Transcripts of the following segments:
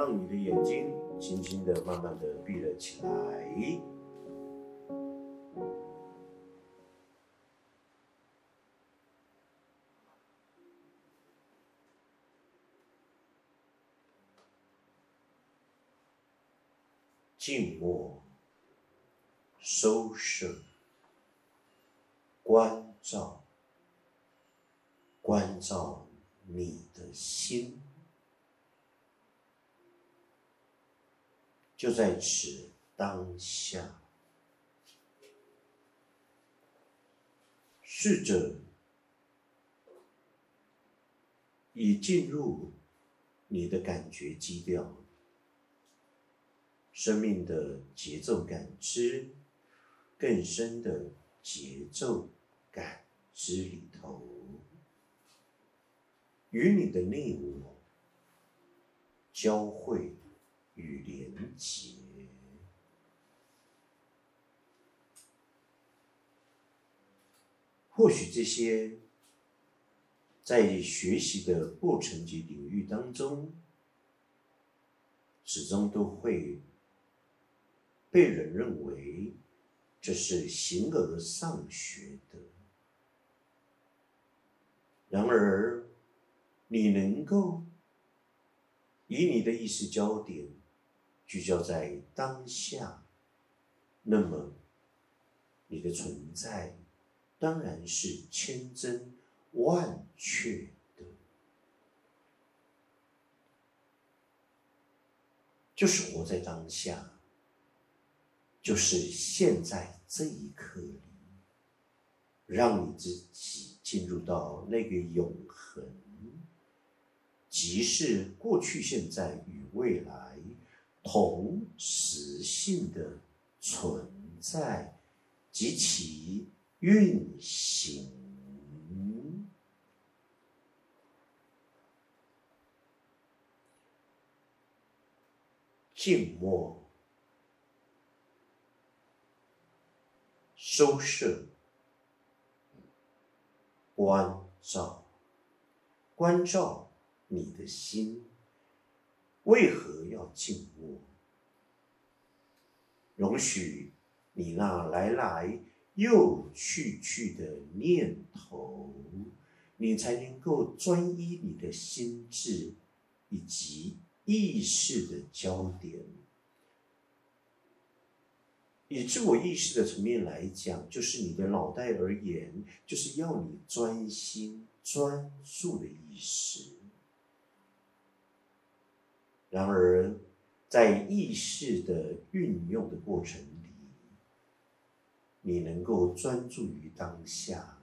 让你的眼睛轻轻的、慢慢的闭了起来。静默，收摄，关照，关照你的心，就在此当下，试着已进入你的感觉基调。生命的节奏感知，更深的节奏感知里头，与你的内我交汇与连结。或许这些在学习的过程及领域当中，始终都会。被人认为这是形而上学的，然而你能够以你的意识焦点聚焦在当下，那么你的存在当然是千真万确的，就是活在当下。就是现在这一刻里，让你自己进入到那个永恒，即是过去、现在与未来同时性的存在及其运行，静默。收摄、关照、关照你的心，为何要静默？容许你那来来又去去的念头，你才能够专一你的心智以及意识的焦点。以自我意识的层面来讲，就是你的脑袋而言，就是要你专心专注的意识。然而，在意识的运用的过程里，你能够专注于当下，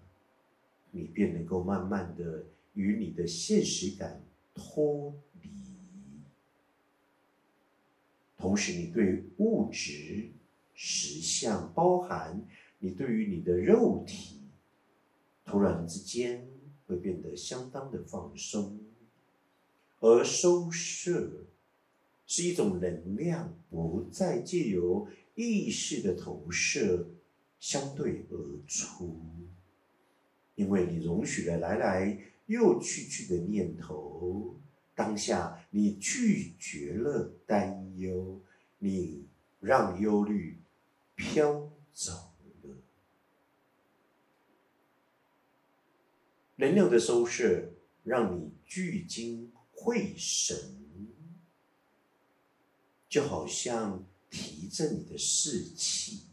你便能够慢慢的与你的现实感脱离，同时，你对物质。实相包含你对于你的肉体，突然之间会变得相当的放松，而收摄是一种能量，不再借由意识的投射相对而出，因为你容许了来来又去去的念头，当下你拒绝了担忧，你让忧虑。飘走了，能量的收摄让你聚精会神，就好像提振你的士气。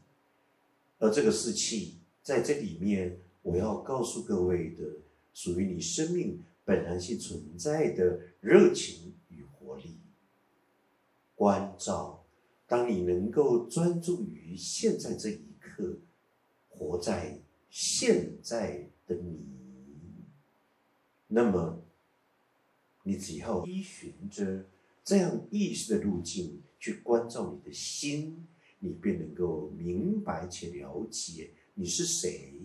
而这个士气在这里面，我要告诉各位的，属于你生命本然性存在的热情与活力，关照。当你能够专注于现在这一刻，活在现在的你，那么你只要依循着这样意识的路径去关照你的心，你便能够明白且了解你是谁，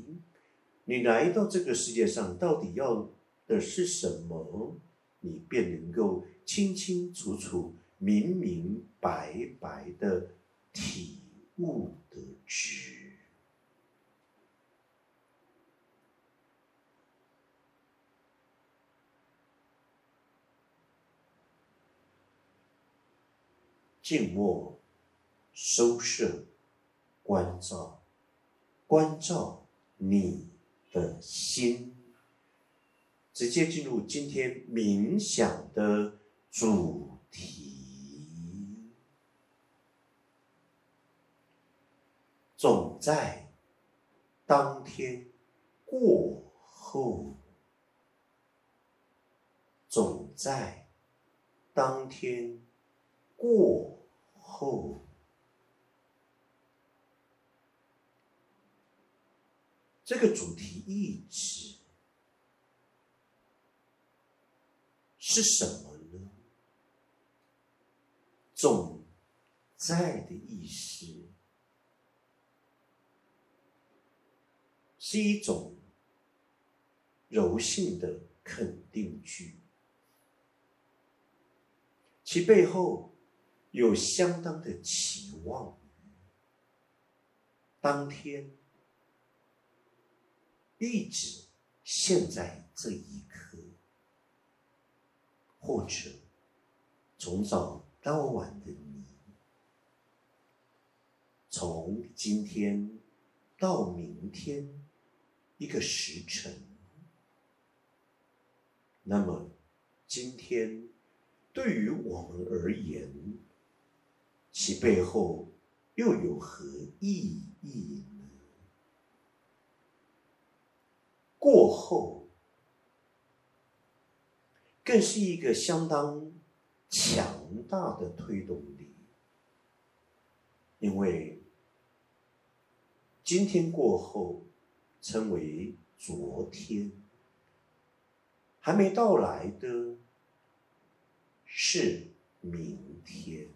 你来到这个世界上到底要的是什么，你便能够清清楚楚。明明白白的体悟得知。静默、收摄、关照、关照你的心，直接进入今天冥想的主题，总在当天过后。总在当天过后，这个主题意志是什么呢？总在的意思是一种柔性的肯定句。其背后有相当的期望，当天一直现在这一刻，或者从早到晚的你，从今天到明天一个时辰，那么今天。对于我们而言，其背后又有何意义呢？过后，更是一个相当强大的推动力，因为今天过后称为昨天，还没到来的。是明天，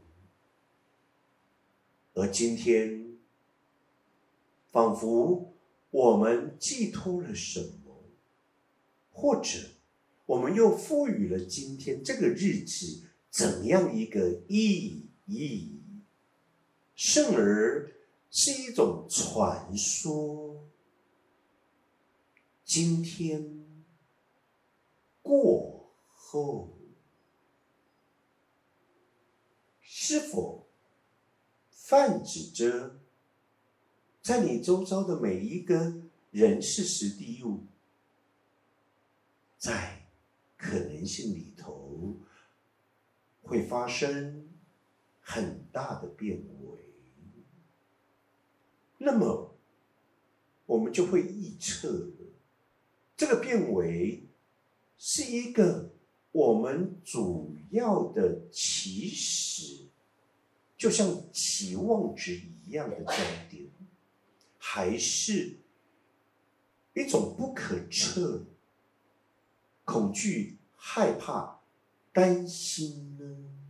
而今天，仿佛我们寄托了什么，或者我们又赋予了今天这个日子怎样一个意义？甚而是一种传说。今天过后。是否泛指着，在你周遭的每一个人事、实地、物，在可能性里头会发生很大的变为？那么，我们就会预测，这个变为是一个我们主要的起始。就像期望值一样的焦点，还是一种不可测、恐惧、害怕、担心呢？